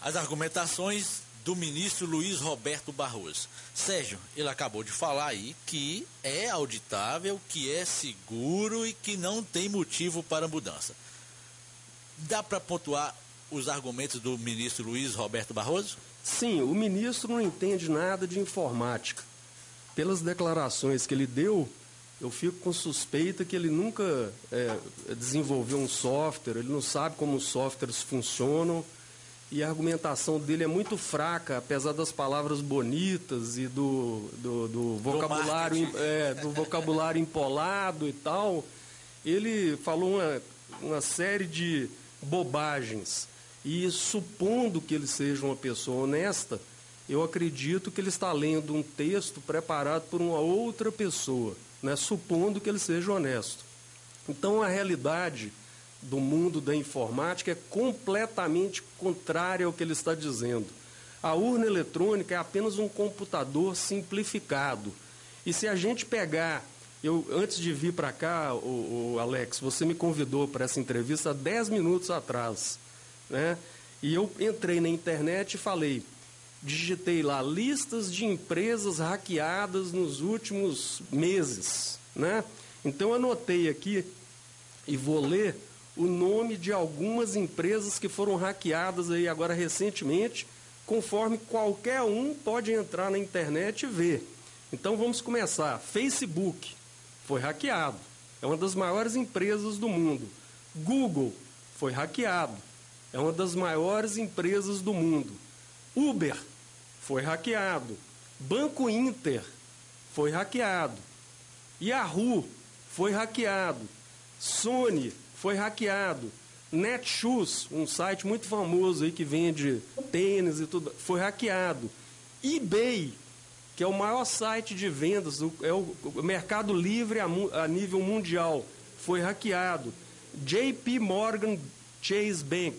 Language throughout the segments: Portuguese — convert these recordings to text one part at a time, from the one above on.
as argumentações do ministro Luiz Roberto Barroso. Sérgio, ele acabou de falar aí que é auditável, que é seguro e que não tem motivo para mudança. Dá para pontuar os argumentos do ministro Luiz Roberto Barroso? Sim, o ministro não entende nada de informática. Pelas declarações que ele deu, eu fico com suspeita que ele nunca é, desenvolveu um software, ele não sabe como os softwares funcionam e a argumentação dele é muito fraca, apesar das palavras bonitas e do, do, do vocabulário do, é, do vocabulário empolado e tal. Ele falou uma, uma série de bobagens. E supondo que ele seja uma pessoa honesta, eu acredito que ele está lendo um texto preparado por uma outra pessoa, né? supondo que ele seja honesto. Então a realidade do mundo da informática é completamente contrária ao que ele está dizendo. A urna eletrônica é apenas um computador simplificado. E se a gente pegar. Eu, antes de vir para cá, o, o, Alex, você me convidou para essa entrevista há 10 minutos atrás. Né? E eu entrei na internet e falei, digitei lá listas de empresas hackeadas nos últimos meses. Né? Então anotei aqui e vou ler o nome de algumas empresas que foram hackeadas aí agora recentemente, conforme qualquer um pode entrar na internet e ver. Então vamos começar. Facebook foi hackeado. É uma das maiores empresas do mundo. Google foi hackeado. É uma das maiores empresas do mundo. Uber foi hackeado. Banco Inter foi hackeado. Yahoo foi hackeado. Sony foi hackeado. Netshoes, um site muito famoso aí que vende tênis e tudo, foi hackeado. eBay, que é o maior site de vendas, é o mercado livre a, nível mundial, foi hackeado. JP Morgan Chase Bank,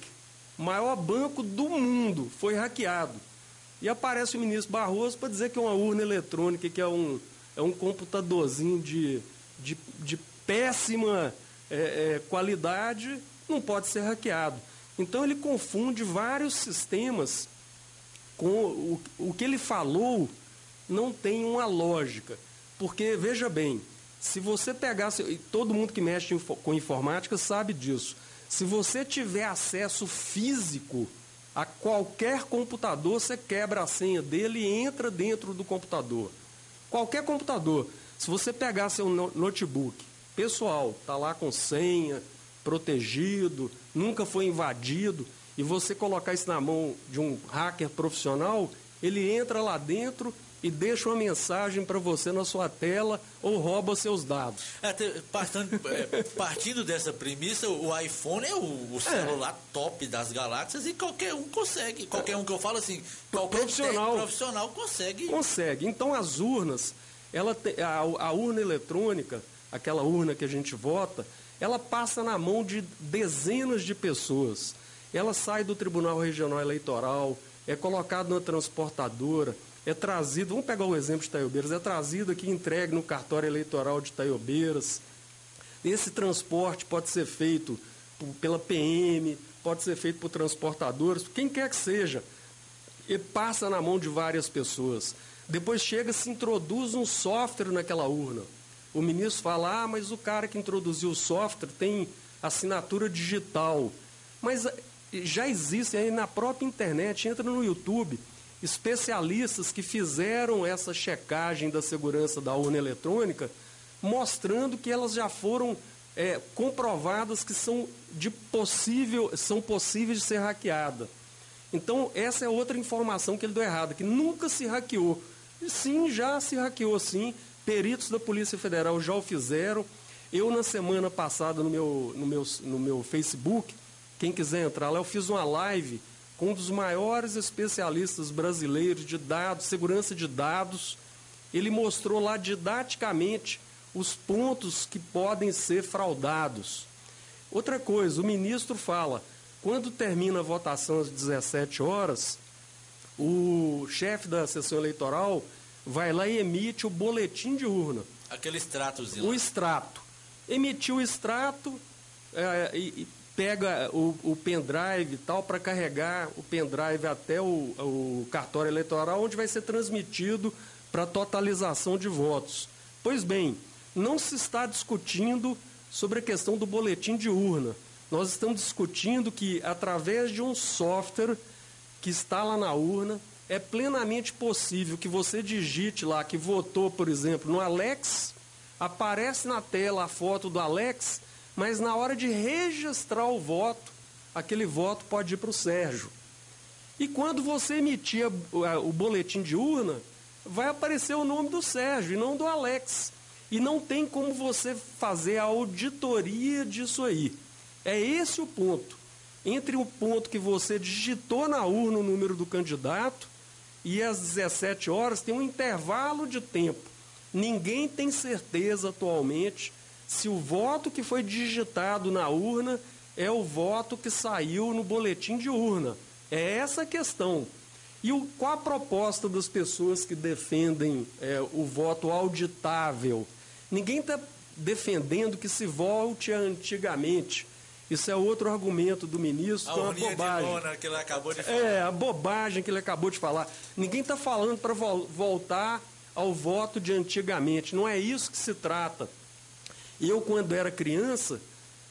maior banco do mundo, foi hackeado. E aparece o ministro Barroso para dizer que é uma urna eletrônica, que é um, é um computadorzinho de, de, de péssima é, é, qualidade não pode ser hackeado. Então ele confunde vários sistemas com o, o que ele falou não tem uma lógica. Porque, veja bem, se você pegasse, todo mundo que mexe com informática sabe disso, se você tiver acesso físico a qualquer computador, você quebra a senha dele e entra dentro do computador. Qualquer computador. Se você pegar seu notebook pessoal, está lá com senha, protegido, nunca foi invadido, e você colocar isso na mão de um hacker profissional, ele entra lá dentro e deixa uma mensagem para você na sua tela ou rouba seus dados. É, partindo, é, partindo dessa premissa, o iPhone é o, o é. celular é. top das galáxias e qualquer um consegue. Qualquer um que eu falo assim, qualquer profissional, profissional consegue. Consegue. Então as urnas, ela te, a, a urna eletrônica, aquela urna que a gente vota, ela passa na mão de dezenas de pessoas. Ela sai do Tribunal Regional Eleitoral, é colocada na transportadora, é trazido, vamos pegar o exemplo de Itaiobeiras, é trazido aqui entregue no cartório eleitoral de Itaiobeiras. Esse transporte pode ser feito pela PM, pode ser feito por transportadores, quem quer que seja. E passa na mão de várias pessoas. Depois chega, se introduz um software naquela urna o ministro fala, ah, mas o cara que introduziu o software tem assinatura digital. Mas eh, já existe aí na própria internet, entra no YouTube, especialistas que fizeram essa checagem da segurança da urna eletrônica, mostrando que elas já foram é, comprovadas que são, de possível, são possíveis de ser hackeadas. Então, essa é outra informação que ele deu errado, que nunca se hackeou. Sim, já se hackeou sim, Peritos da Polícia Federal já o fizeram. Eu, na semana passada, no meu, no meu, no meu Facebook, quem quiser entrar lá, eu fiz uma live com um dos maiores especialistas brasileiros de dados, segurança de dados. Ele mostrou lá didaticamente os pontos que podem ser fraudados. Outra coisa, o ministro fala, quando termina a votação às 17 horas, o chefe da sessão eleitoral vai lá e emite o boletim de urna. Aquele extratozinho. O extrato. Emitiu o extrato é, e, e pega o, o pendrive e tal para carregar o pendrive até o, o cartório eleitoral, onde vai ser transmitido para totalização de votos. Pois bem, não se está discutindo sobre a questão do boletim de urna. Nós estamos discutindo que, através de um software que está lá na urna, é plenamente possível que você digite lá que votou, por exemplo, no Alex, aparece na tela a foto do Alex, mas na hora de registrar o voto, aquele voto pode ir para o Sérgio. E quando você emitir o boletim de urna, vai aparecer o nome do Sérgio e não do Alex. E não tem como você fazer a auditoria disso aí. É esse o ponto. Entre o ponto que você digitou na urna o número do candidato e às 17 horas tem um intervalo de tempo. Ninguém tem certeza atualmente se o voto que foi digitado na urna é o voto que saiu no boletim de urna. É essa a questão. E o, qual a proposta das pessoas que defendem é, o voto auditável? Ninguém está defendendo que se volte a antigamente. Isso é outro argumento do ministro, a que é uma bobagem. De lona que ele acabou de falar. É, a bobagem que ele acabou de falar. Ninguém está falando para vo voltar ao voto de antigamente. Não é isso que se trata. Eu, quando era criança,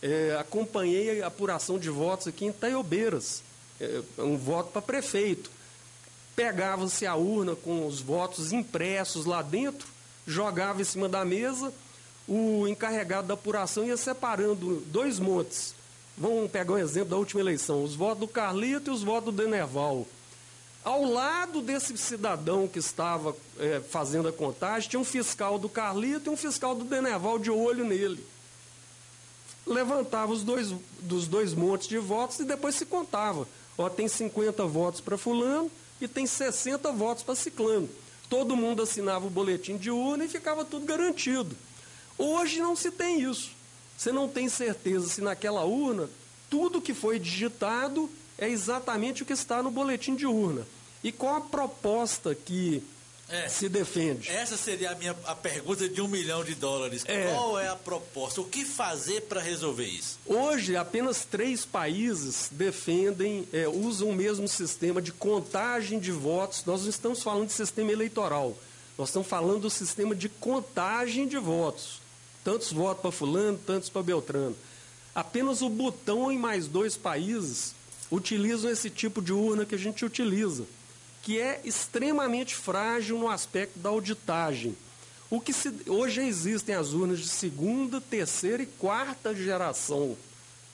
é, acompanhei a apuração de votos aqui em Taiobeiras. É, um voto para prefeito pegava-se a urna com os votos impressos lá dentro, jogava em cima da mesa, o encarregado da apuração ia separando dois montes. Vamos pegar um exemplo da última eleição: os votos do Carlito e os votos do Denerval. Ao lado desse cidadão que estava é, fazendo a contagem, tinha um fiscal do Carlito e um fiscal do Denerval de olho nele. Levantava os dois, dos dois montes de votos e depois se contava. Ó, tem 50 votos para fulano, e tem 60 votos para Ciclano. Todo mundo assinava o boletim de urna e ficava tudo garantido. Hoje não se tem isso. Você não tem certeza se naquela urna tudo que foi digitado é exatamente o que está no boletim de urna. E qual a proposta que é, se defende. Essa seria a minha a pergunta de um milhão de dólares. É. Qual é a proposta? O que fazer para resolver isso? Hoje, apenas três países defendem, é, usam o mesmo sistema de contagem de votos. Nós não estamos falando de sistema eleitoral. Nós estamos falando do sistema de contagem de votos. Tantos votos para fulano, tantos para Beltrano. Apenas o Butão e mais dois países utilizam esse tipo de urna que a gente utiliza que é extremamente frágil no aspecto da auditagem. O que se, hoje existem as urnas de segunda, terceira e quarta geração.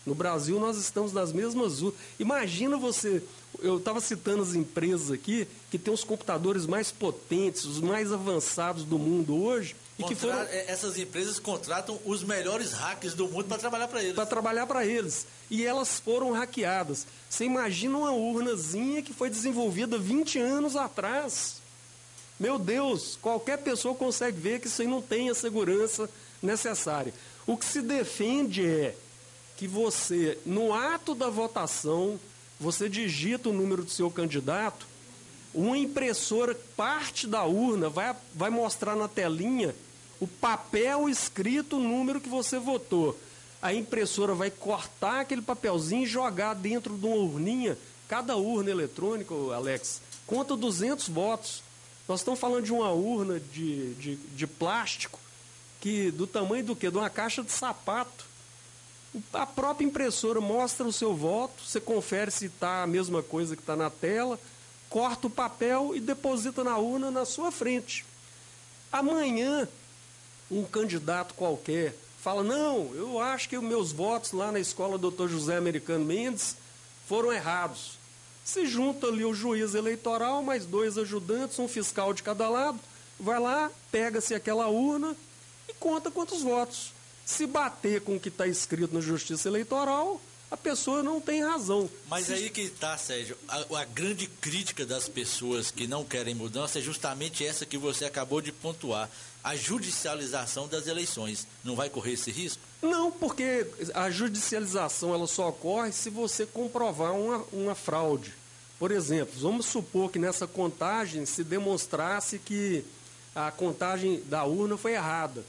No Brasil nós estamos nas mesmas urnas. Imagina você, eu estava citando as empresas aqui que têm os computadores mais potentes, os mais avançados do mundo hoje. E que foram... É, essas empresas contratam os melhores hackers do mundo para trabalhar para eles. Para trabalhar para eles. E elas foram hackeadas. Você imagina uma urnazinha que foi desenvolvida 20 anos atrás. Meu Deus, qualquer pessoa consegue ver que isso aí não tem a segurança necessária. O que se defende é que você, no ato da votação, você digita o número do seu candidato, uma impressora, parte da urna, vai, vai mostrar na telinha o papel escrito o número que você votou. A impressora vai cortar aquele papelzinho e jogar dentro de uma urninha. Cada urna eletrônica, Alex, conta 200 votos. Nós estamos falando de uma urna de, de, de plástico que do tamanho do quê? De uma caixa de sapato. A própria impressora mostra o seu voto, você confere se está a mesma coisa que está na tela, corta o papel e deposita na urna na sua frente. Amanhã um candidato qualquer fala: não, eu acho que os meus votos lá na escola Dr. José Americano Mendes foram errados. Se junta ali o juiz eleitoral, mais dois ajudantes, um fiscal de cada lado, vai lá, pega-se aquela urna e conta quantos votos. Se bater com o que está escrito na Justiça Eleitoral, a pessoa não tem razão. Mas aí que está, Sérgio, a, a, grande crítica das pessoas que não querem mudança é justamente essa que você acabou de pontuar, a judicialização das eleições. Não vai correr esse risco? Não, porque a judicialização ela só ocorre se você comprovar uma, uma fraude. Por exemplo, vamos supor que nessa contagem se demonstrasse que a contagem da urna foi errada.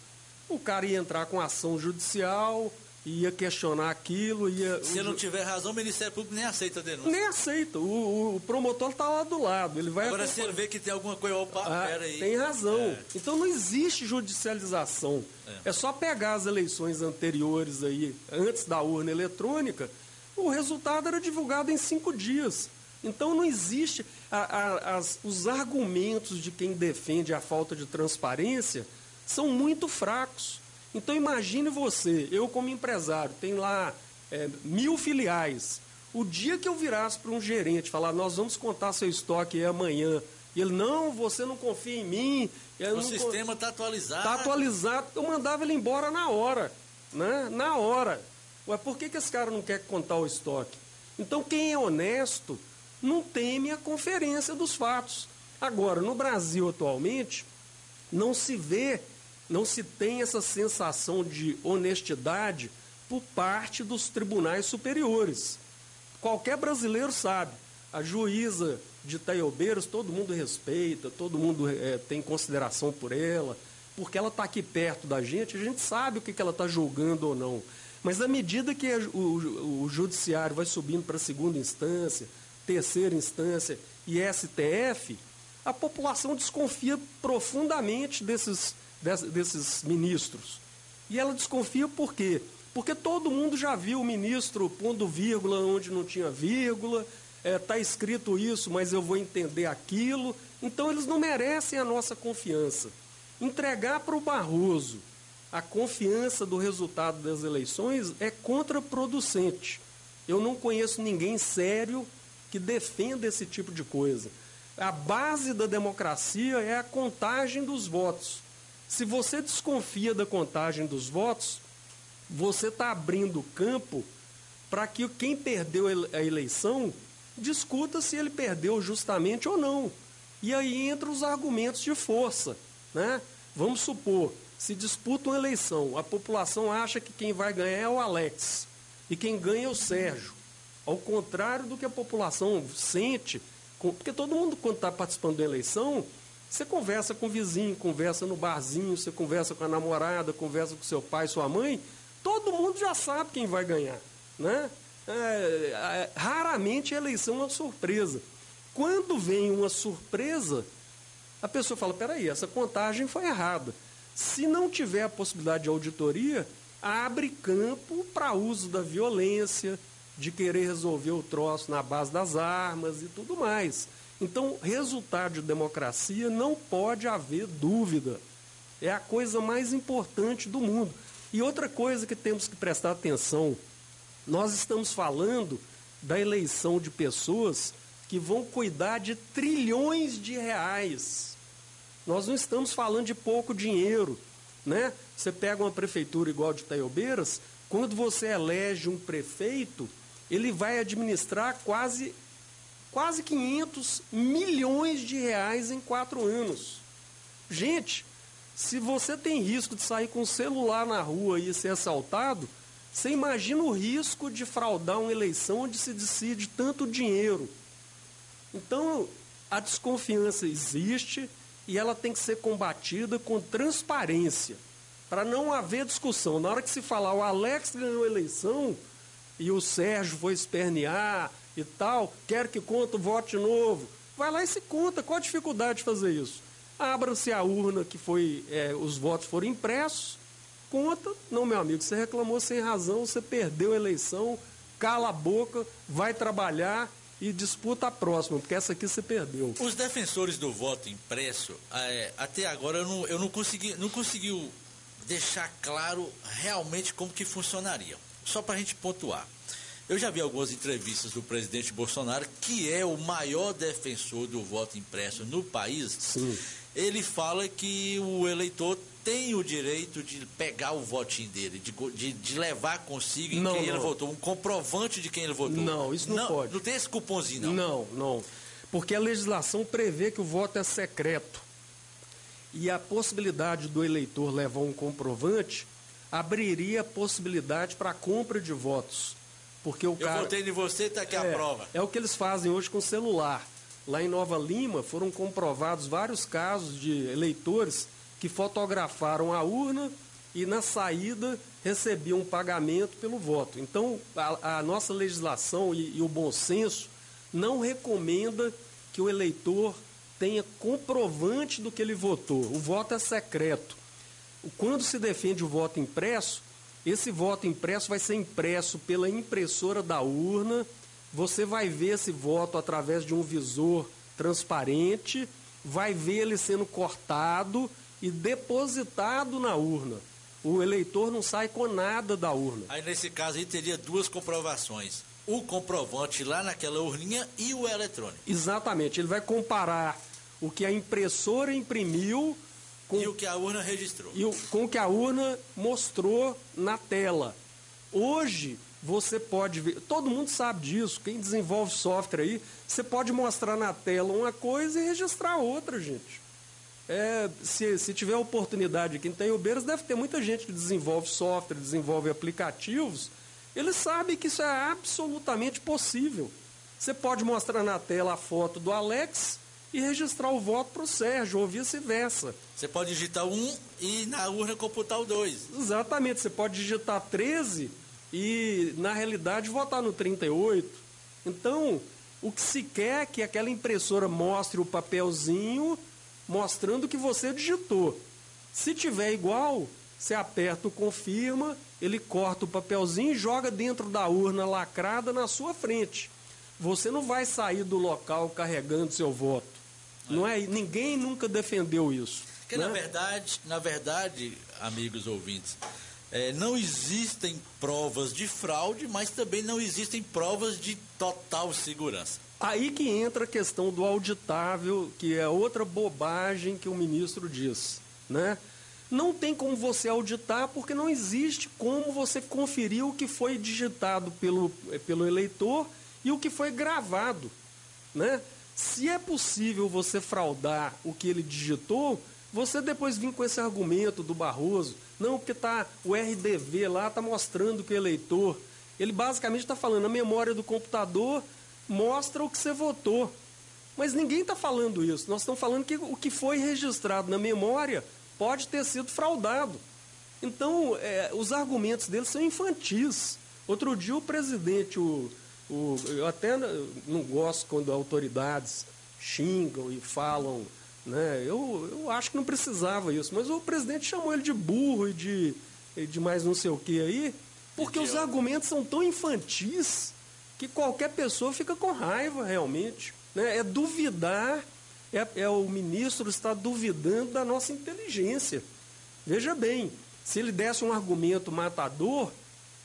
O cara ia entrar com ação judicial, ia questionar aquilo, ia. Se não tiver razão, o Ministério Público nem aceita a denúncia. Nem aceita. O, o promotor está lá do lado. Ele vai Agora, se ele vê que tem alguma coisa, opa, ah, peraí. Tem razão. É. Então não existe judicialização. É. é só pegar as eleições anteriores aí, antes da urna eletrônica, o resultado era divulgado em cinco dias. Então não existe. A, a, as, os argumentos de quem defende a falta de transparência são muito fracos. Então imagine você, eu como empresário, tem lá é, mil filiais. O dia que eu virasse para um gerente falar, nós vamos contar seu estoque amanhã, e ele, não, você não confia em mim. o sistema está atualizado. Está atualizado. Eu mandava ele embora na hora. Né? Na hora. Ué, por que, que esse cara não quer contar o estoque? Então, quem é honesto não teme a conferência dos fatos. Agora, no Brasil atualmente, não se vê não se tem essa sensação de honestidade por parte dos tribunais superiores. Qualquer brasileiro sabe, a juíza de Taiobeiros todo mundo respeita, todo mundo é, tem consideração por ela, porque ela está aqui perto da gente, a gente sabe o que, que ela está julgando ou não. Mas à medida que o, o, judiciário vai subindo para segunda instância, terceira instância e STF, a população desconfia profundamente desses desses ministros. E ela desconfia por quê? Porque todo mundo já viu o ministro pondo vírgula onde não tinha vírgula, está é, tá escrito isso, mas eu vou entender aquilo. Então eles não merecem a nossa confiança. Entregar para o Barroso a confiança do resultado das eleições é contraproducente. Eu não conheço ninguém sério que defenda esse tipo de coisa. A base da democracia é a contagem dos votos. Se você desconfia da contagem dos votos, você está abrindo campo para que quem perdeu a eleição discuta se ele perdeu justamente ou não. E aí entram os argumentos de força. Né? Vamos supor, se disputa uma eleição, a população acha que quem vai ganhar é o Alex e quem ganha é o Sérgio. Ao contrário do que a população sente, porque todo mundo, quando está participando da eleição, você conversa com o vizinho, conversa no barzinho, você conversa com a namorada, conversa com seu pai, sua mãe, todo mundo já sabe quem vai ganhar. Né? É, é, raramente a eleição é uma surpresa. Quando vem uma surpresa, a pessoa fala: peraí, essa contagem foi errada. Se não tiver a possibilidade de auditoria, abre campo para uso da violência, de querer resolver o troço na base das armas e tudo mais. Então, resultado de democracia não pode haver dúvida. É a coisa mais importante do mundo. E outra coisa que temos que prestar atenção: nós estamos falando da eleição de pessoas que vão cuidar de trilhões de reais. Nós não estamos falando de pouco dinheiro. Né? Você pega uma prefeitura igual de Taiobeiras, quando você elege um prefeito, ele vai administrar quase quase 500 milhões de reais em quatro anos. Gente, se você tem risco de sair com o celular na rua e ser assaltado, você imagina o risco de fraudar uma eleição onde se decide tanto dinheiro. Então, a desconfiança existe e ela tem que ser combatida com transparência, para não haver discussão. Na hora que se falar o Alex ganhou a eleição e o Sérgio foi espernear, e tal, quer que conta o voto de novo. Vai lá e se conta. Qual a dificuldade de fazer isso? Abra-se a urna que foi, é, os votos foram impressos, conta. Não, meu amigo, você reclamou sem razão, você perdeu a eleição, cala a boca, vai trabalhar e disputa a próxima, porque essa aqui você perdeu. Os defensores do voto impresso, é, até agora eu não, eu não consegui, não conseguiu deixar claro realmente como que funcionaria. Só para a gente pontuar. Eu já vi algumas entrevistas do presidente Bolsonaro, que é o maior defensor do voto impresso no país. Sim. Ele fala que o eleitor tem o direito de pegar o votinho dele, de, de, de levar consigo em não, quem não. ele votou, um comprovante de quem ele votou. Não, isso não, não pode. Não tem esse cupomzinho, não? Não, não. Porque a legislação prevê que o voto é secreto. E a possibilidade do eleitor levar um comprovante abriria a possibilidade para a compra de votos. Porque o Eu cara, votei em você, está aqui é, a prova. É o que eles fazem hoje com o celular. Lá em Nova Lima foram comprovados vários casos de eleitores que fotografaram a urna e na saída recebiam um pagamento pelo voto. Então, a, a nossa legislação e, e o bom senso não recomenda que o eleitor tenha comprovante do que ele votou. O voto é secreto. Quando se defende o voto impresso, esse voto impresso vai ser impresso pela impressora da urna. Você vai ver esse voto através de um visor transparente, vai ver ele sendo cortado e depositado na urna. O eleitor não sai com nada da urna. Aí nesse caso aí teria duas comprovações. O comprovante lá naquela urninha e o eletrônico. Exatamente. Ele vai comparar o que a impressora imprimiu com, e o que a urna registrou. E o, com o que a urna mostrou na tela. Hoje, você pode ver, todo mundo sabe disso, quem desenvolve software aí, você pode mostrar na tela uma coisa e registrar outra, gente. É, se, se tiver oportunidade aqui em Tenhobeiras, deve ter muita gente que desenvolve software, desenvolve aplicativos, eles sabem que isso é absolutamente possível. Você pode mostrar na tela a foto do Alex e registrar o voto para o Sérgio, ou vice-versa. Você pode digitar um e na urna computar o dois. Exatamente, você pode digitar 13 e, na realidade, votar no 38. Então, o que se quer é que aquela impressora mostre o papelzinho mostrando que você digitou. Se tiver igual, você aperta o confirma, ele corta o papelzinho e joga dentro da urna lacrada na sua frente. Você não vai sair do local carregando seu voto. É. Não é, ninguém nunca defendeu isso. Porque né? na verdade, na verdade, amigos ouvintes, é, não existem provas de fraude, mas também não existem provas de total segurança. Aí que entra a questão do auditável, que é outra bobagem que o ministro diz, né? Não tem como você auditar porque não existe como você conferir o que foi digitado pelo, pelo eleitor e o que foi gravado, né? Se é possível você fraudar o que ele digitou, você depois vir com esse argumento do Barroso, não, porque tá, o RDV lá está mostrando que o eleitor. Ele basicamente está falando, a memória do computador mostra o que você votou. Mas ninguém está falando isso. Nós estamos falando que o que foi registrado na memória pode ter sido fraudado. Então, é, os argumentos dele são infantis. Outro dia, o presidente, o, o, eu até não gosto quando autoridades xingam e falam né? Eu, eu acho que não precisava isso, mas o presidente chamou ele de burro e de, de mais não sei o que aí, porque os argumentos são tão infantis que qualquer pessoa fica com raiva realmente. Né? É duvidar, é, é o ministro está duvidando da nossa inteligência. Veja bem, se ele desse um argumento matador,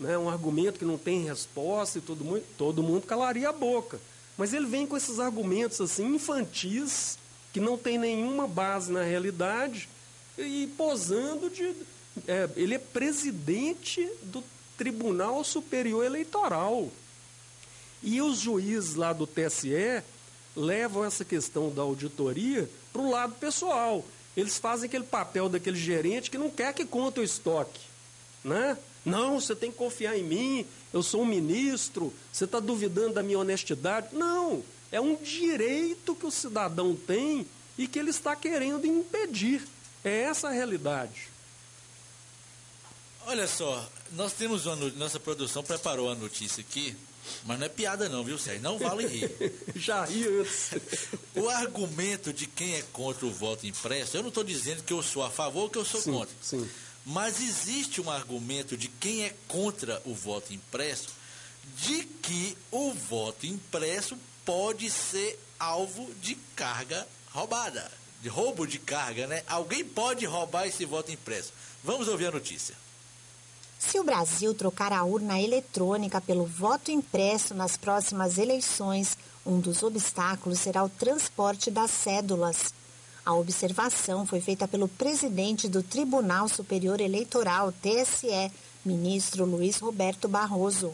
né, um argumento que não tem resposta e todo mundo, todo mundo calaria a boca. Mas ele vem com esses argumentos assim infantis, que não tem nenhuma base na realidade e posando de. É, ele é presidente do Tribunal Superior Eleitoral. E os juízes lá do TSE levam essa questão da auditoria para o lado pessoal. Eles fazem aquele papel daquele gerente que não quer que conte o estoque. Né? Não, você tem que confiar em mim, eu sou um ministro, você está duvidando da minha honestidade. Não, é um direito que o cidadão tem e que ele está querendo impedir. É essa a realidade. Olha só, nós temos uma, nossa produção preparou a notícia aqui, mas não é piada não, viu, Sérgio? Não vale rir. Já ri antes. o argumento de quem é contra o voto impresso, eu não estou dizendo que eu sou a favor ou que eu sou sim, contra. Sim. Mas existe um argumento de quem é contra o voto impresso, de que o voto impresso pode ser alvo de carga roubada, de roubo de carga, né? Alguém pode roubar esse voto impresso. Vamos ouvir a notícia. Se o Brasil trocar a urna eletrônica pelo voto impresso nas próximas eleições, um dos obstáculos será o transporte das cédulas. A observação foi feita pelo presidente do Tribunal Superior Eleitoral, TSE, ministro Luiz Roberto Barroso.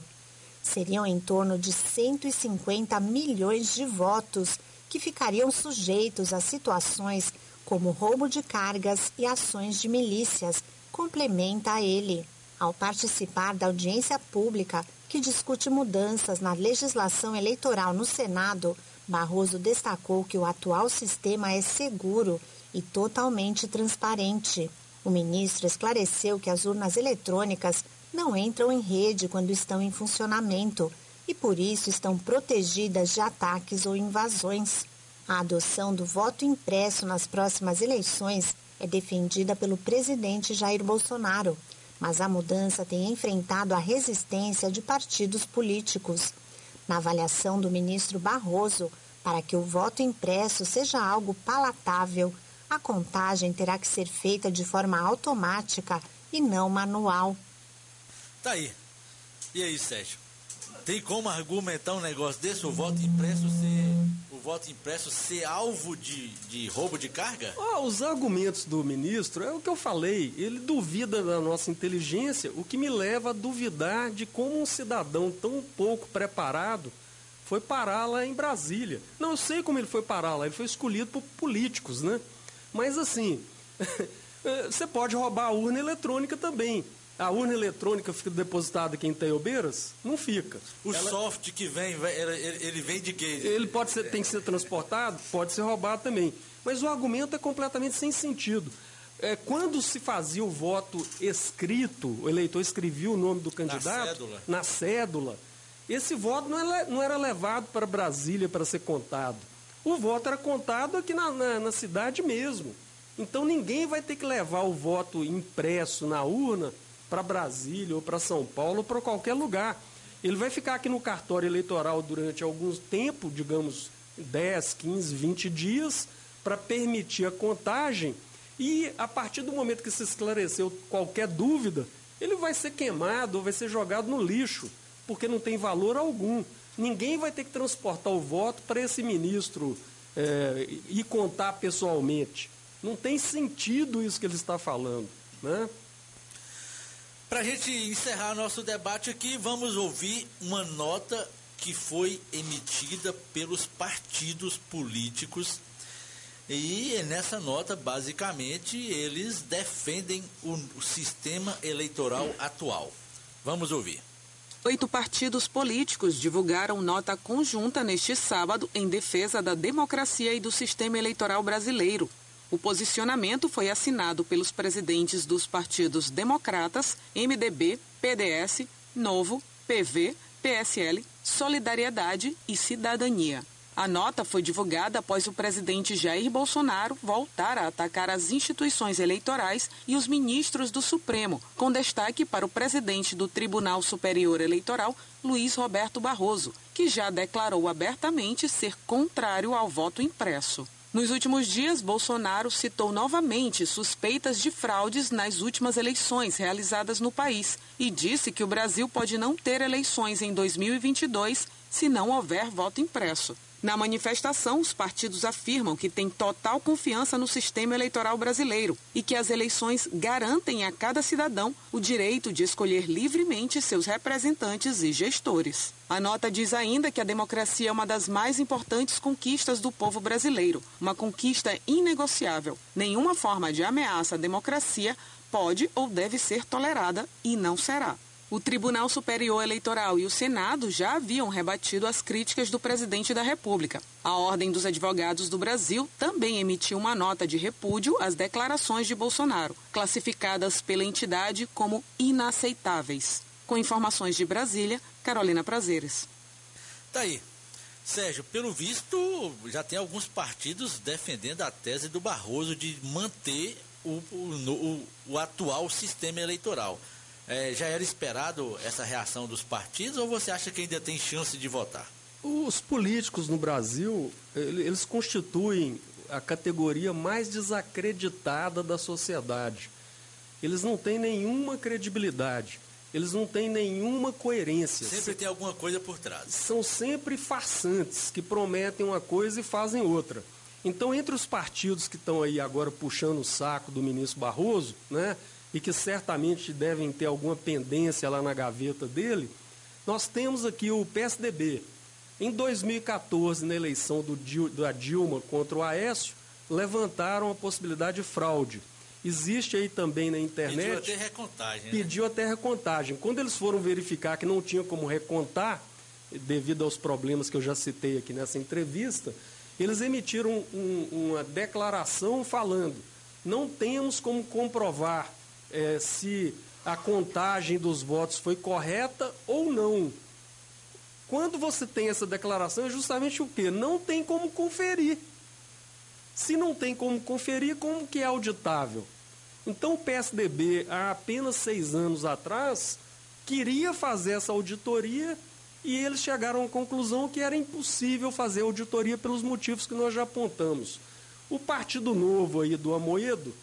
Seriam em torno de 150 milhões de votos que ficariam sujeitos a situações como roubo de cargas e ações de milícias, complementa ele. Ao participar da audiência pública que discute mudanças na legislação eleitoral no Senado, Barroso destacou que o atual sistema é seguro e totalmente transparente. O ministro esclareceu que as urnas eletrônicas não entram em rede quando estão em funcionamento e, por isso, estão protegidas de ataques ou invasões. A adoção do voto impresso nas próximas eleições é defendida pelo presidente Jair Bolsonaro, mas a mudança tem enfrentado a resistência de partidos políticos. Na avaliação do ministro Barroso, para que o voto impresso seja algo palatável, a contagem terá que ser feita de forma automática e não manual. Tá aí. E aí, Sérgio? Tem como argumentar um negócio desse, o voto impresso ser, o voto impresso ser alvo de, de roubo de carga? Oh, os argumentos do ministro é o que eu falei. Ele duvida da nossa inteligência, o que me leva a duvidar de como um cidadão tão pouco preparado foi parar lá em Brasília. Não, eu sei como ele foi parar lá, ele foi escolhido por políticos, né? Mas assim, você pode roubar a urna eletrônica também. A urna eletrônica fica depositada aqui em Teiobeiras? Não fica. O Ela... soft que vem, ele, vem de quê? Ele pode ser, tem que ser transportado, pode ser roubado também. Mas o argumento é completamente sem sentido. É, quando se fazia o voto escrito, o eleitor escrevia o nome do candidato na cédula, na cédula esse voto não era, não era levado para Brasília para ser contado. O voto era contado aqui na, na, na cidade mesmo. Então ninguém vai ter que levar o voto impresso na urna para Brasília ou para São Paulo ou para qualquer lugar. Ele vai ficar aqui no cartório eleitoral durante algum tempo, digamos 10, 15, 20 dias, para permitir a contagem. E a partir do momento que se esclareceu qualquer dúvida, ele vai ser queimado ou vai ser jogado no lixo, porque não tem valor algum. Ninguém vai ter que transportar o voto para esse ministro é, e contar pessoalmente. Não tem sentido isso que ele está falando. Né? Para a gente encerrar nosso debate aqui, vamos ouvir uma nota que foi emitida pelos partidos políticos. E nessa nota, basicamente, eles defendem o, sistema eleitoral atual. Vamos ouvir. Oito partidos políticos divulgaram nota conjunta neste sábado em defesa da democracia e do sistema eleitoral brasileiro. O posicionamento foi assinado pelos presidentes dos partidos Democratas, MDB, PDS, Novo, PV, PSL, Solidariedade e Cidadania. A nota foi divulgada após o presidente Jair Bolsonaro voltar a atacar as instituições eleitorais e os ministros do Supremo, com destaque para o presidente do Tribunal Superior Eleitoral, Luiz Roberto Barroso, que já declarou abertamente ser contrário ao voto impresso. Nos últimos dias, Bolsonaro citou novamente suspeitas de fraudes nas últimas eleições realizadas no país e disse que o Brasil pode não ter eleições em 2022 se não houver voto impresso. Na manifestação, os partidos afirmam que têm total confiança no sistema eleitoral brasileiro e que as eleições garantem a cada cidadão o direito de escolher livremente seus representantes e gestores. A nota diz ainda que a democracia é uma das mais importantes conquistas do povo brasileiro, uma conquista inegociável. Nenhuma forma de ameaça à democracia pode ou deve ser tolerada e não será. O Tribunal Superior Eleitoral e o Senado já haviam rebatido as críticas do presidente da República. A Ordem dos Advogados do Brasil também emitiu uma nota de repúdio às declarações de Bolsonaro, classificadas pela entidade como inaceitáveis. Com informações de Brasília, Carolina Prazeres. Tá aí. Sérgio, pelo visto, já tem alguns partidos defendendo a tese do Barroso de manter o, o, o, o atual sistema eleitoral. É, já era esperado essa reação dos partidos ou você acha que ainda tem chance de votar? Os políticos no Brasil, eles constituem a categoria mais desacreditada da sociedade. Eles não têm nenhuma credibilidade. Eles não têm nenhuma coerência. Sempre tem alguma coisa por trás. São sempre farsantes que prometem uma coisa e fazem outra. Então, entre os partidos que estão aí agora puxando o saco do ministro Barroso, né, e que certamente devem ter alguma pendência lá na gaveta dele, nós temos aqui o PSDB. Em 2014, na eleição do, da Dilma contra o Aécio, levantaram a possibilidade de fraude. Existe aí também na internet. Pediu até recontagem. Né? Pediu até recontagem. Quando eles foram verificar que não tinha como recontar, devido aos problemas que eu já citei aqui nessa entrevista, eles emitiram um, uma declaração falando não temos como comprovar é, se a contagem dos votos foi correta ou não. Quando você tem essa declaração, é justamente o quê? Não tem como conferir. Se não tem como conferir, como que é auditável? Então o PSDB, há apenas seis anos atrás, queria fazer essa auditoria e eles chegaram à conclusão que era impossível fazer auditoria pelos motivos que nós já apontamos. O Partido Novo aí do Amoedo,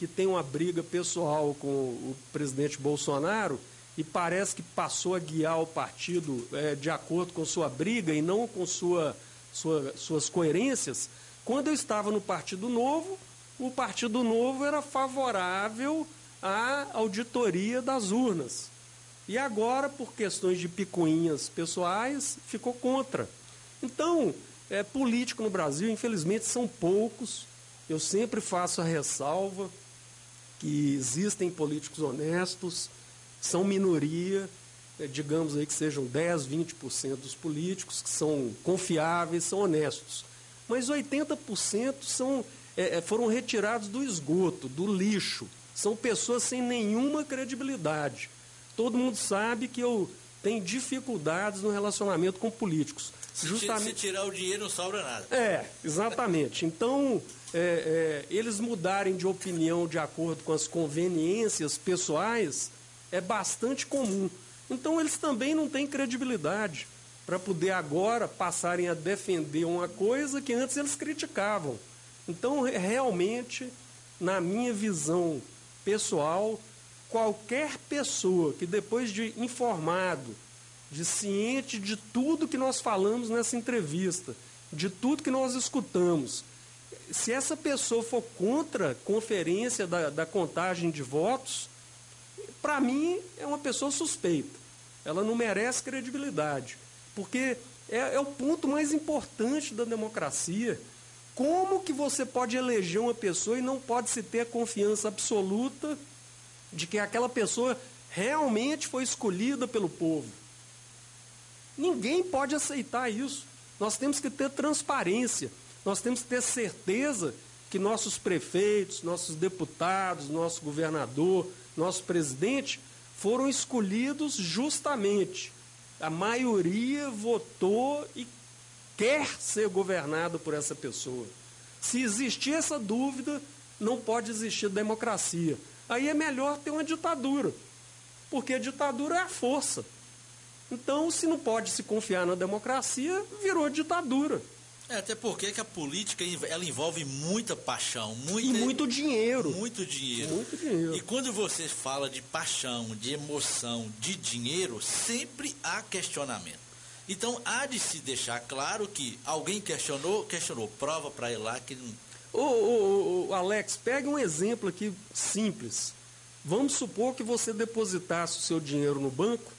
que tem uma briga pessoal com o presidente Bolsonaro e parece que passou a guiar o partido é, de acordo com sua briga e não com sua, sua, suas coerências. Quando eu estava no Partido Novo, o Partido Novo era favorável à auditoria das urnas. E agora, por questões de picuinhas pessoais, ficou contra. Então, é, político no Brasil, infelizmente, são poucos. Eu sempre faço a ressalva que existem políticos honestos, são minoria, eh, digamos aí que sejam 10, 20% dos políticos que são confiáveis, são honestos. Mas 80% são, é, foram retirados do esgoto, do lixo. São pessoas sem nenhuma credibilidade. Todo mundo sabe que eu tenho dificuldades no relacionamento com políticos. Se, Justamente... se tirar o dinheiro, não sobra nada. É, exatamente. Então, é, é, eles mudarem de opinião de acordo com as conveniências pessoais é bastante comum. Então eles também não têm credibilidade para poder agora passarem a defender uma coisa que antes eles criticavam. Então, realmente, na minha visão pessoal, qualquer pessoa que depois de informado, de ciente de tudo que nós falamos nessa entrevista, de tudo que nós escutamos, se essa pessoa for contra a conferência da, da contagem de votos, para mim é uma pessoa suspeita. Ela não merece credibilidade. Porque é, é o ponto mais importante da democracia. Como que você pode eleger uma pessoa e não pode se ter a confiança absoluta de que aquela pessoa realmente foi escolhida pelo povo? Ninguém pode aceitar isso. Nós temos que ter transparência. Nós temos que ter certeza que nossos prefeitos, nossos deputados, nosso governador, nosso presidente foram escolhidos justamente. A maioria votou e quer ser governado por essa pessoa. Se existir essa dúvida, não pode existir democracia. Aí é melhor ter uma ditadura, porque a ditadura é a força. Então, se não pode se confiar na democracia, virou ditadura. É, até porque que a política ela envolve muita paixão, muita, e muito dinheiro. Muito dinheiro. Muito dinheiro. E quando você fala de paixão, de emoção, de dinheiro, sempre há questionamento. Então há de se deixar claro que alguém questionou, questionou, prova para ele lá que não. Ô, ô, ô, Alex, pega um exemplo aqui simples. Vamos supor que você depositasse o seu dinheiro no banco,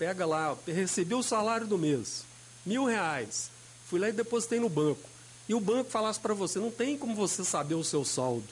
pega lá, recebeu o salário do mês, mil reais. Fui lá e depositei no banco. E o banco falasse para você: não tem como você saber o seu saldo.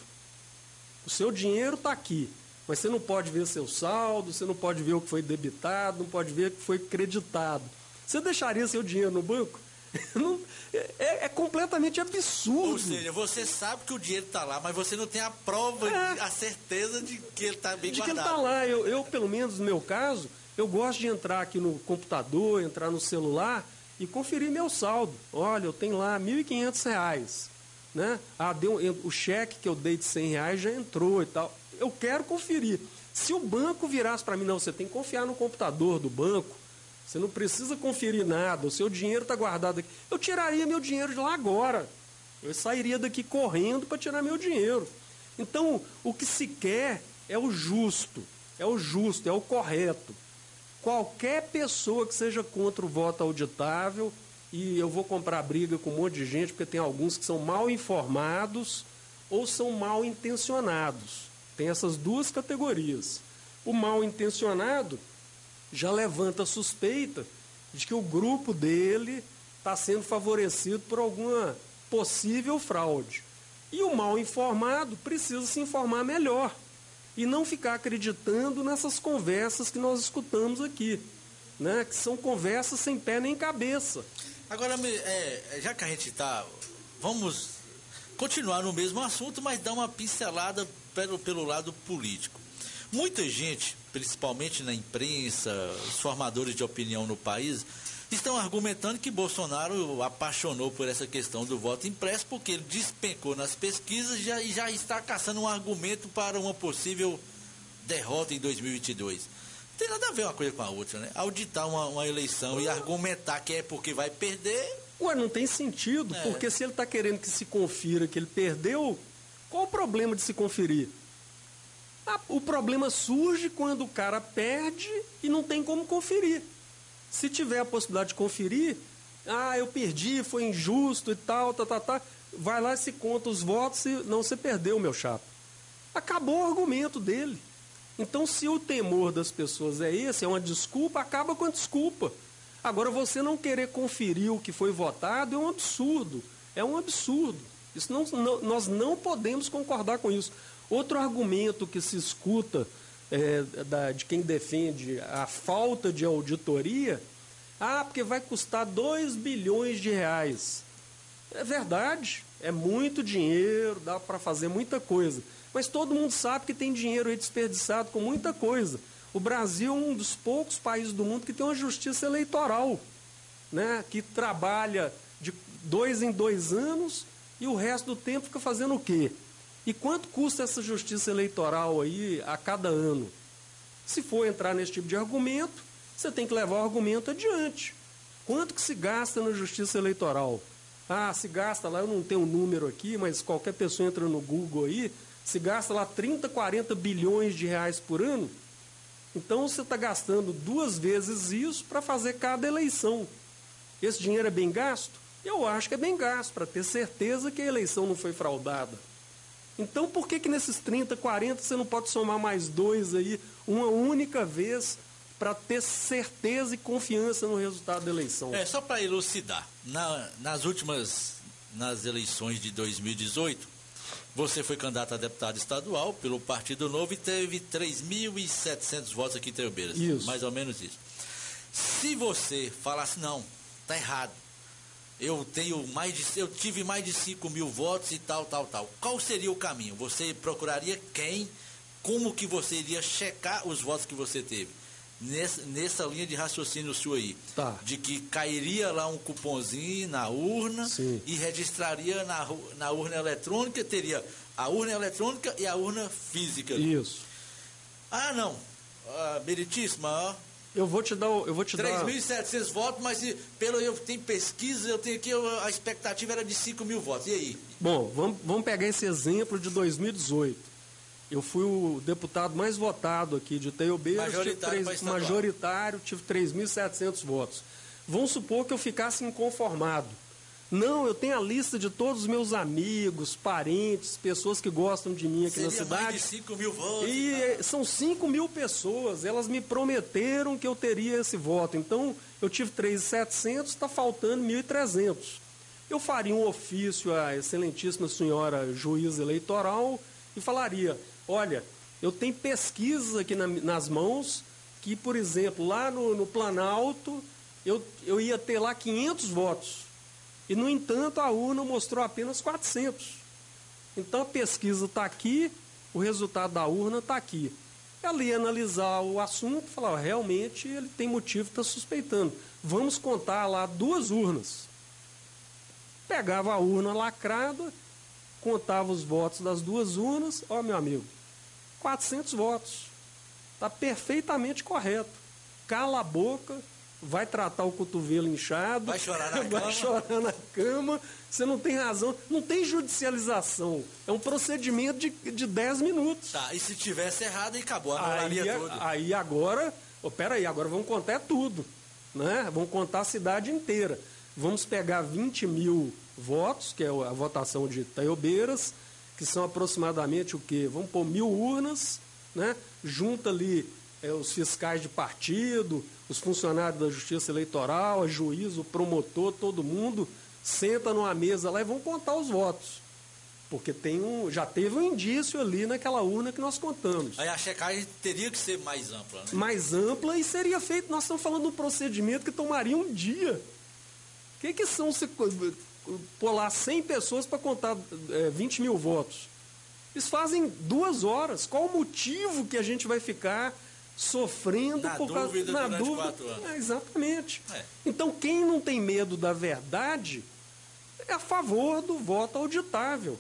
O seu dinheiro está aqui, mas você não pode ver seu saldo, você não pode ver o que foi debitado, não pode ver o que foi creditado. Você deixaria seu dinheiro no banco? Não, é, é, completamente absurdo. Ou seja, você sabe que o dinheiro está lá, mas você não tem a prova, é, a certeza de que ele está bem de guardado. De que ele está lá. Eu, eu, pelo menos no meu caso, eu gosto de entrar aqui no computador, entrar no celular e conferir meu saldo. Olha, eu tenho lá R$ 1.500. Né? Ah, deu, o cheque que eu dei de 100 reais já entrou e tal. Eu quero conferir. Se o banco virasse para mim, não, você tem que confiar no computador do banco. Você não precisa conferir nada, o seu dinheiro está guardado aqui. Eu tiraria meu dinheiro de lá agora. Eu sairia daqui correndo para tirar meu dinheiro. Então, o que se quer é o justo, é o justo, é o correto qualquer pessoa que seja contra o voto auditável, e eu vou comprar briga com um monte de gente, porque tem alguns que são mal informados ou são mal intencionados. Tem essas duas categorias. O mal intencionado já levanta a suspeita de que o grupo dele está sendo favorecido por alguma possível fraude. E o mal informado precisa se informar melhor e não ficar acreditando nessas conversas que nós escutamos aqui, né? que são conversas sem pé nem cabeça. Agora, é, já que a gente está. Vamos continuar no mesmo assunto, mas dar uma pincelada pelo, pelo lado político. Muita gente, principalmente na imprensa, os formadores de opinião no país, estão argumentando que Bolsonaro apaixonou por essa questão do voto impresso porque ele despencou nas pesquisas já, e já está caçando um argumento para uma possível derrota em 2022. Não tem nada a ver uma coisa com a outra, né? Auditar uma, uma eleição e argumentar que é porque vai perder. Ué, não tem sentido, é. porque se ele está querendo que se confira que ele perdeu, qual o problema de se conferir? Ah, o problema surge quando o cara perde e não tem como conferir. Se tiver a possibilidade de conferir, ah, eu perdi, foi injusto e tal, tá, tá, tá. Vai lá e se conta os votos e não, você perdeu, meu chapa. Acabou o argumento dele. Então, se o temor das pessoas é esse, é uma desculpa, acaba com a desculpa. Agora, você não querer conferir o que foi votado é um absurdo. É um absurdo. Isso não, não, nós não podemos concordar com isso. Outro argumento que se escuta é, da, de quem defende a falta de auditoria, ah, porque vai custar 2 bilhões de reais. É verdade, é muito dinheiro, dá para fazer muita coisa. Mas todo mundo sabe que tem dinheiro aí desperdiçado com muita coisa. O Brasil é um dos poucos países do mundo que tem uma justiça eleitoral, né? que trabalha de dois em dois anos e o resto do tempo fica fazendo o quê? E quanto custa essa justiça eleitoral aí a cada ano? Se for entrar nesse tipo de argumento, você tem que levar o argumento adiante. Quanto que se gasta na justiça eleitoral? Ah, se gasta lá, eu não tenho um número aqui, mas qualquer pessoa entra no Google aí, se gasta lá 30, 40 bilhões de reais por ano. Então você está gastando duas vezes isso para fazer cada eleição. Esse dinheiro é bem gasto? Eu acho que é bem gasto, para ter certeza que a eleição não foi fraudada. Então, por que que nesses 30, 40 você não pode somar mais dois aí, uma única vez, para ter certeza e confiança no resultado da eleição? É, só para elucidar, na, nas últimas, nas eleições de 2018, você foi candidato a deputado estadual pelo Partido Novo e teve 3.700 votos aqui em Teobeiras. Isso. Mais ou menos isso. Se você falasse, não, tá errado, eu tenho mais de, eu tive mais de 5 mil votos e tal, tal, tal. Qual seria o caminho? Você procuraria quem? Como que você iria checar os votos que você teve? Nessa, nessa linha de raciocínio sua aí. Tá. De que cairia lá um cupomzinho na urna Sim. e registraria na, na urna eletrônica, teria a urna eletrônica e a urna física. Isso. Ah, não. Ah, meritíssima, eu vou te dar. Eu vou te 3.700 votos, mas pelo eu tenho pesquisa, eu tenho aqui, a expectativa era de 5 mil votos. E aí? Bom, vamos, vamos pegar esse exemplo de 2018. Eu fui o deputado mais votado aqui de Teobeiras, majoritário, tive, 3, majoritário, tive 3.700 votos. Vamos supor que eu ficasse inconformado. Não, eu tenho a lista de todos os meus amigos, parentes, pessoas que gostam de mim aqui Seria na cidade. Mais de 5 mil votos. E tá? são 5 mil pessoas. Elas me prometeram que eu teria esse voto. Então, eu tive 3,700, está faltando 1.300. Eu faria um ofício à excelentíssima senhora juiz eleitoral e falaria: olha, eu tenho pesquisas aqui na, nas mãos que, por exemplo, lá no, no Planalto, eu, eu ia ter lá 500 votos. E, no entanto, a urna mostrou apenas 400. Então, a pesquisa está aqui, o resultado da urna está aqui. Ela ia analisar o assunto e falar, realmente ele tem motivo estar suspeitando. Vamos contar lá duas urnas. Pegava a urna lacrada, contava os votos das duas urnas, ó meu amigo, 400 votos. Está perfeitamente correto. Cala a boca, vai tratar o cotovelo inchado, vai chorar na, vai cama. chorar na cama. Você não tem razão, não tem judicialização. É um procedimento de, de 10 minutos. Tá, e se tivesse errado, aí acabou, aí. Aí agora, oh, peraí, agora vamos contar é tudo. Né? Vamos contar a cidade inteira. Vamos pegar 20 mil votos, que é a votação de Taiobeiras, que são aproximadamente o quê? Vamos pôr mil urnas, né? junta ali é, os fiscais de partido, os funcionários da Justiça Eleitoral, a juiz, o promotor, todo mundo senta numa mesa lá e vão contar os votos. Porque tem um, já teve um indício ali naquela urna que nós contamos. Aí a checagem teria que ser mais ampla, né? Mais ampla e seria feito. Nós estamos falando de um procedimento que tomaria um dia. O que, que são pôr lá 100 pessoas para contar é, 20 mil votos. Eles fazem duas horas. Qual o motivo que a gente vai ficar sofrendo na por causa na dúvida? Quatro anos. É, exatamente. É. Então, quem não tem medo da verdade é a favor do voto auditável.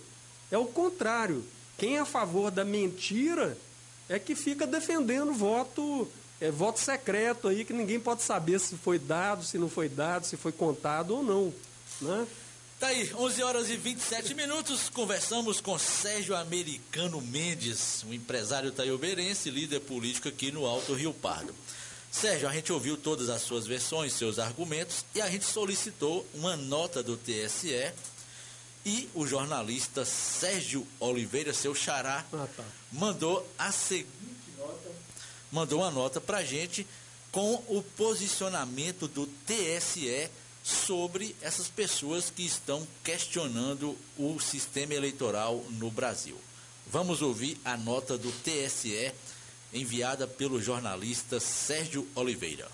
É o contrário. Quem é a favor da mentira é que fica defendendo voto, é, voto secreto aí, que ninguém pode saber se foi dado, se não foi dado, se foi contado ou não. Né? Tá aí, 11 horas e 27 minutos. Conversamos com Sérgio Americano Mendes, um empresário taioberense, líder político aqui no Alto Rio Pardo. Sérgio, a gente ouviu todas as suas versões, seus argumentos, e a gente solicitou uma nota do TSE e o jornalista Sérgio Oliveira, seu xará, Ah, tá. mandou a seguinte nota, mandou uma nota para a gente com o posicionamento do TSE sobre essas pessoas que estão questionando o sistema eleitoral no Brasil. Vamos ouvir a nota do TSE enviada pelo jornalista Sérgio Oliveira.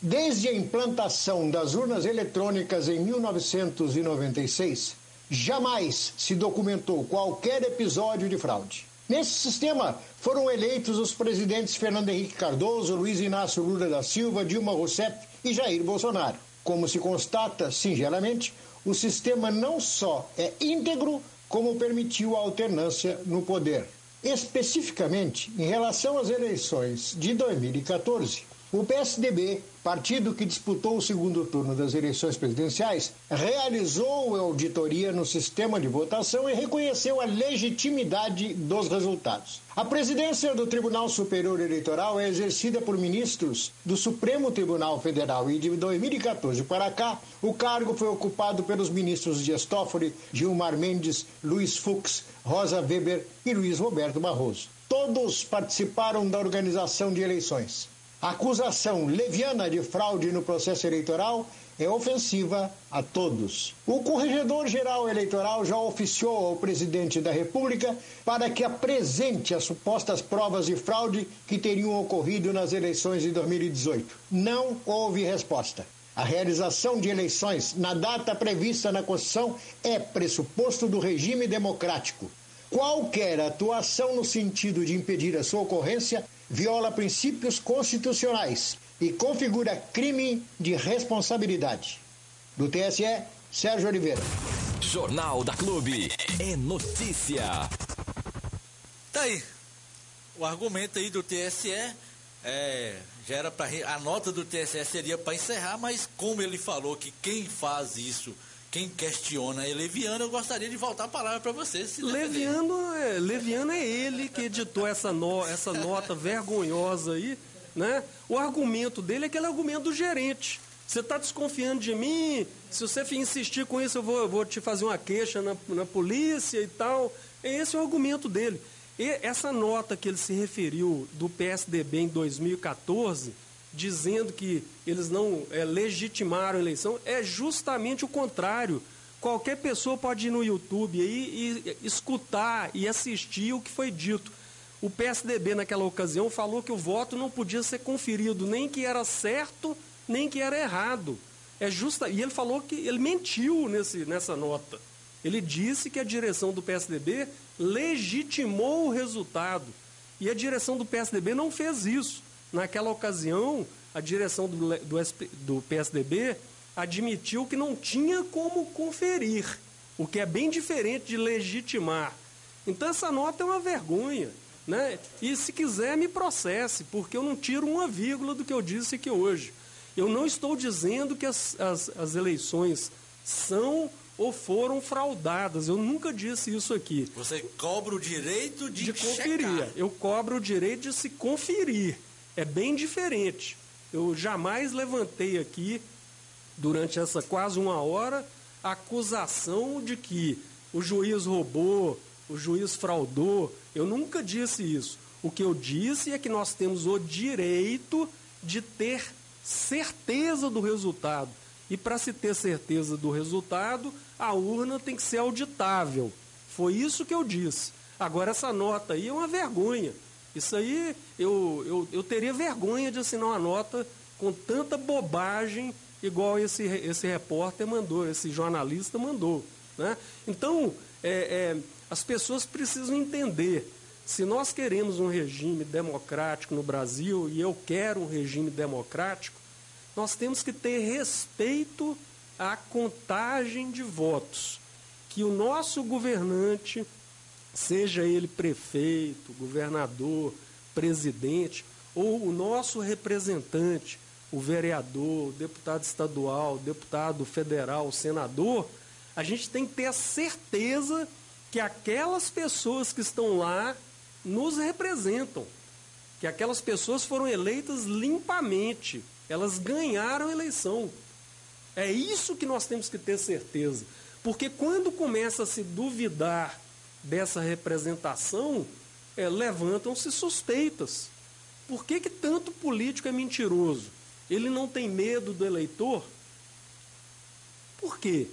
Desde a implantação das urnas eletrônicas em 1996, jamais se documentou qualquer episódio de fraude. Nesse sistema foram eleitos os presidentes Fernando Henrique Cardoso, Luiz Inácio Lula da Silva, Dilma Rousseff e Jair Bolsonaro. Como se constata singelamente, o sistema não só é íntegro, como permitiu a alternância no poder. Especificamente, em relação às eleições de 2014, o PSDB, partido que disputou o segundo turno das eleições presidenciais, realizou auditoria no sistema de votação e reconheceu a legitimidade dos resultados. A presidência do Tribunal Superior Eleitoral é exercida por ministros do Supremo Tribunal Federal e de 2014 para cá, o cargo foi ocupado pelos ministros Dias Gilmar Mendes, Luiz Fux, Rosa Weber e Luiz Roberto Barroso. Todos participaram da organização de eleições. A acusação leviana de fraude no processo eleitoral é ofensiva a todos. O Corregedor-Geral Eleitoral já oficiou ao presidente da República para que apresente as supostas provas de fraude que teriam ocorrido nas eleições de 2018. Não houve resposta. A realização de eleições na data prevista na Constituição é pressuposto do regime democrático. Qualquer atuação no sentido de impedir a sua ocorrência viola princípios constitucionais e configura crime de responsabilidade. Do TSE, Sérgio Oliveira. Jornal da Clube. É notícia. Tá aí. O argumento aí do TSE é, já era para a nota do TSE seria para encerrar, mas como ele falou que quem faz isso, quem questiona é Leviano, eu gostaria de voltar a palavra para você. Leviano é, Leviano é ele que editou essa, no, essa nota vergonhosa aí, né? O argumento dele é aquele argumento do gerente. Você está desconfiando de mim? Se você insistir com isso, eu vou, eu vou te fazer uma queixa na, na polícia e tal. Esse é o argumento dele. E essa nota que ele se referiu do PSDB em 2014, dizendo que eles não é, legitimaram a eleição, é justamente o contrário. Qualquer pessoa pode ir no YouTube aí e escutar e assistir o que foi dito. O PSDB naquela ocasião falou que o voto não podia ser conferido, nem que era certo, nem que era errado. É justa, e ele falou que ele mentiu nesse, nessa nota. Ele disse que a direção do PSDB legitimou o resultado. E a direção do PSDB não fez isso. Naquela ocasião, a direção do, do, do PSDB admitiu que não tinha como conferir, o que é bem diferente de legitimar. Então essa nota é uma vergonha. Né? E se quiser, me processe, porque eu não tiro uma vírgula do que eu disse aqui hoje. Eu não estou dizendo que as, as, as eleições são ou foram fraudadas. Eu nunca disse isso aqui. Você cobra o direito de, de conferir. checar. Eu cobro o direito de se conferir. É bem diferente. Eu jamais levantei aqui, durante essa quase uma hora, a acusação de que o juiz roubou, o juiz fraudou. Eu nunca disse isso. O que eu disse é que nós temos o direito de ter certeza do resultado. E para se ter certeza do resultado, a urna tem que ser auditável. Foi isso que eu disse. Agora, essa nota aí é uma vergonha. Isso aí, eu, eu, eu teria vergonha de assinar uma nota com tanta bobagem igual esse, esse repórter mandou, esse jornalista mandou. Né? Então, é, é, as pessoas precisam entender. Se nós queremos um regime democrático no Brasil, e eu quero um regime democrático, nós temos que ter respeito à contagem de votos. Que o nosso governante, seja ele prefeito, governador, presidente, ou o nosso representante, o vereador, o deputado estadual, o deputado federal, o senador, a gente tem que ter a certeza que aquelas pessoas que estão lá nos representam, que aquelas pessoas foram eleitas limpamente, elas ganharam a eleição. É isso que nós temos que ter certeza. Porque quando começa a se duvidar dessa representação, é, levantam-se suspeitas. Por que, que tanto político é mentiroso? Ele não tem medo do eleitor? Por quê?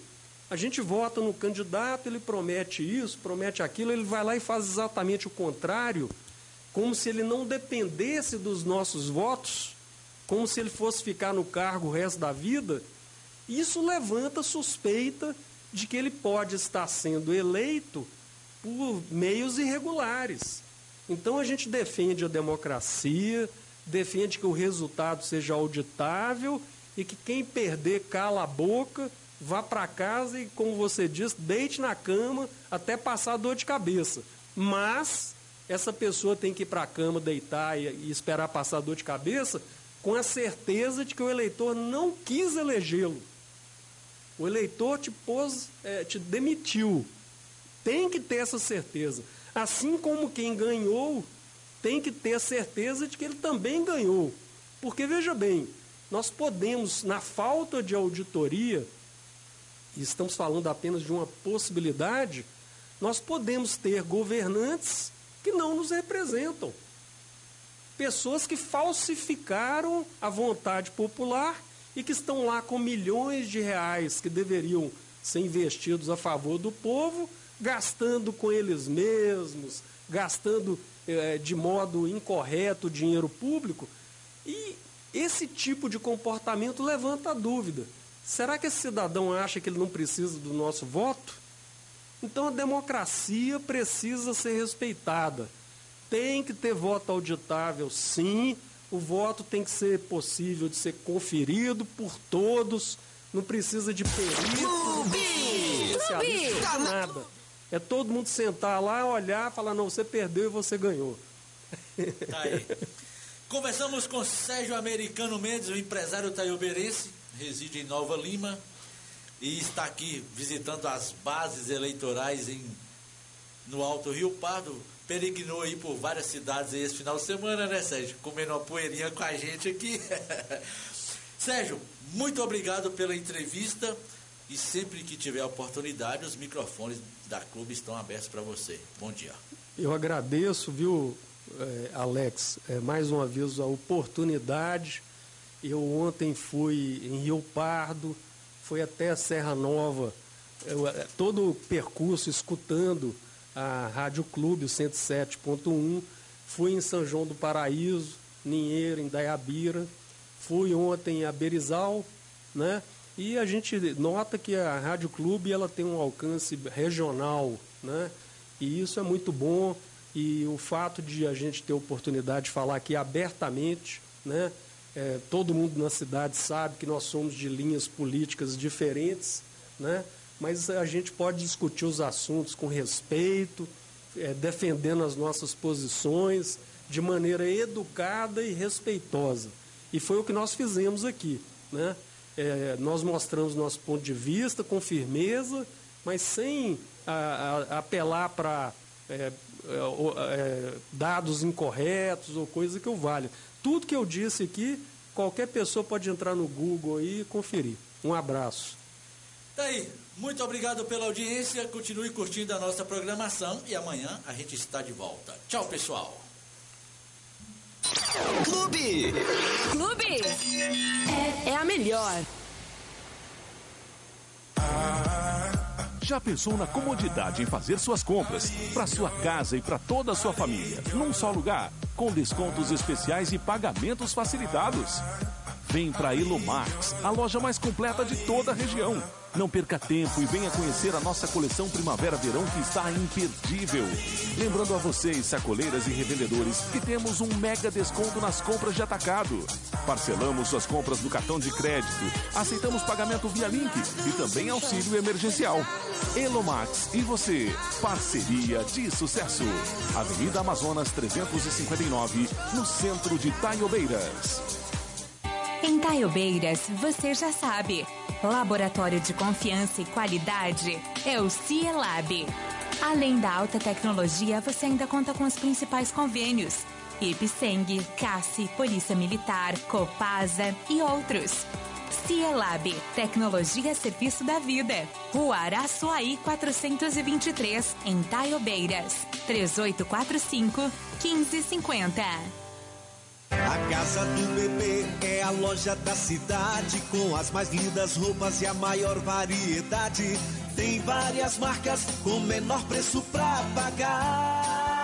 A gente vota no candidato, ele promete isso, promete aquilo, ele vai lá e faz exatamente o contrário, como se ele não dependesse dos nossos votos, como se ele fosse ficar no cargo o resto da vida. Isso levanta suspeita de que ele pode estar sendo eleito por meios irregulares. Então a gente defende a democracia, defende que o resultado seja auditável e que quem perder cala a boca, vá para casa e, como você disse, deite na cama até passar dor de cabeça. Mas essa pessoa tem que ir para a cama, deitar e, e esperar passar dor de cabeça com a certeza de que o eleitor não quis elegê-lo. O eleitor te pôs, é, te demitiu. Tem que ter essa certeza. Assim como quem ganhou tem que ter a certeza de que ele também ganhou. Porque veja bem, nós podemos, na falta de auditoria, e estamos falando apenas de uma possibilidade, nós podemos ter governantes que não nos representam. Pessoas que falsificaram a vontade popular e que estão lá com milhões de reais que deveriam ser investidos a favor do povo gastando com eles mesmos, gastando é, de modo incorreto dinheiro público. E esse tipo de comportamento levanta a dúvida: será que esse cidadão acha que ele não precisa do nosso voto? Então a democracia precisa ser respeitada. Tem que ter voto auditável, sim. O voto tem que ser possível de ser conferido por todos. Não precisa de perito, de nada. É todo mundo sentar lá, olhar, falar, não, você perdeu e você ganhou. Tá aí. Conversamos com Sérgio Americano Mendes, o empresário taioberense, reside em Nova Lima e está aqui visitando as bases eleitorais em, no Alto Rio Pardo. Peregrinou aí por várias cidades esse final de semana, né, Sérgio? Comendo uma poeirinha com a gente aqui. Sérgio, muito obrigado pela entrevista. E sempre que tiver oportunidade, os microfones da clube estão abertos para você. Bom dia. Eu agradeço, viu, é, Alex, é, mais uma vez a oportunidade. Eu ontem fui em Rio Pardo, fui até Serra Nova, eu, é, todo o percurso escutando a Rádio Clube, o 107.1. Fui em São João do Paraíso, Ninheiro, em Dayabira. Fui ontem a Berizal, né? E a gente nota que a Rádio Clube ela tem um alcance regional, né? E isso é muito bom. E o fato de a gente ter a oportunidade de falar aqui abertamente, né? É, todo mundo na cidade sabe que nós somos de linhas políticas diferentes, né? mas a gente pode discutir os assuntos com respeito, é, defendendo as nossas posições de maneira educada e respeitosa. E foi o que nós fizemos aqui. Né? É, nós mostramos nosso ponto de vista com firmeza, mas sem a, a, apelar para é, é, é, dados incorretos ou coisa que eu valha. Tudo que eu disse aqui, qualquer pessoa pode entrar no Google e conferir. Um abraço. Tá aí. Muito obrigado pela audiência. Continue curtindo a nossa programação e amanhã a gente está de volta. Tchau, pessoal. Clube. Clube. Melhor. Já pensou na comodidade em fazer suas compras para sua casa e para toda a sua família num só lugar, com descontos especiais e pagamentos facilitados? Vem para Elomax, a loja mais completa de toda a região. Não perca tempo e venha conhecer a nossa coleção Primavera-Verão que está imperdível. Lembrando a vocês, sacoleiras e revendedores, que temos um mega desconto nas compras de atacado. Parcelamos suas compras no cartão de crédito, aceitamos pagamento via link e também auxílio emergencial. Elomax e você, parceria de sucesso. Avenida Amazonas 359, no centro de Taiobeiras. Em Taiobeiras, você já sabe. Laboratório de confiança e qualidade é o Cielab. Além da alta tecnologia, você ainda conta com os principais convênios. Ipseng, CASSI, Polícia Militar, Copasa e outros. Cielab, tecnologia serviço da vida. Rua Araçuaí 423, em Taiobeiras. 3845 1550. A Casa do Bebê é a loja da cidade com as mais lindas roupas e a maior variedade. Tem várias marcas com menor preço pra pagar.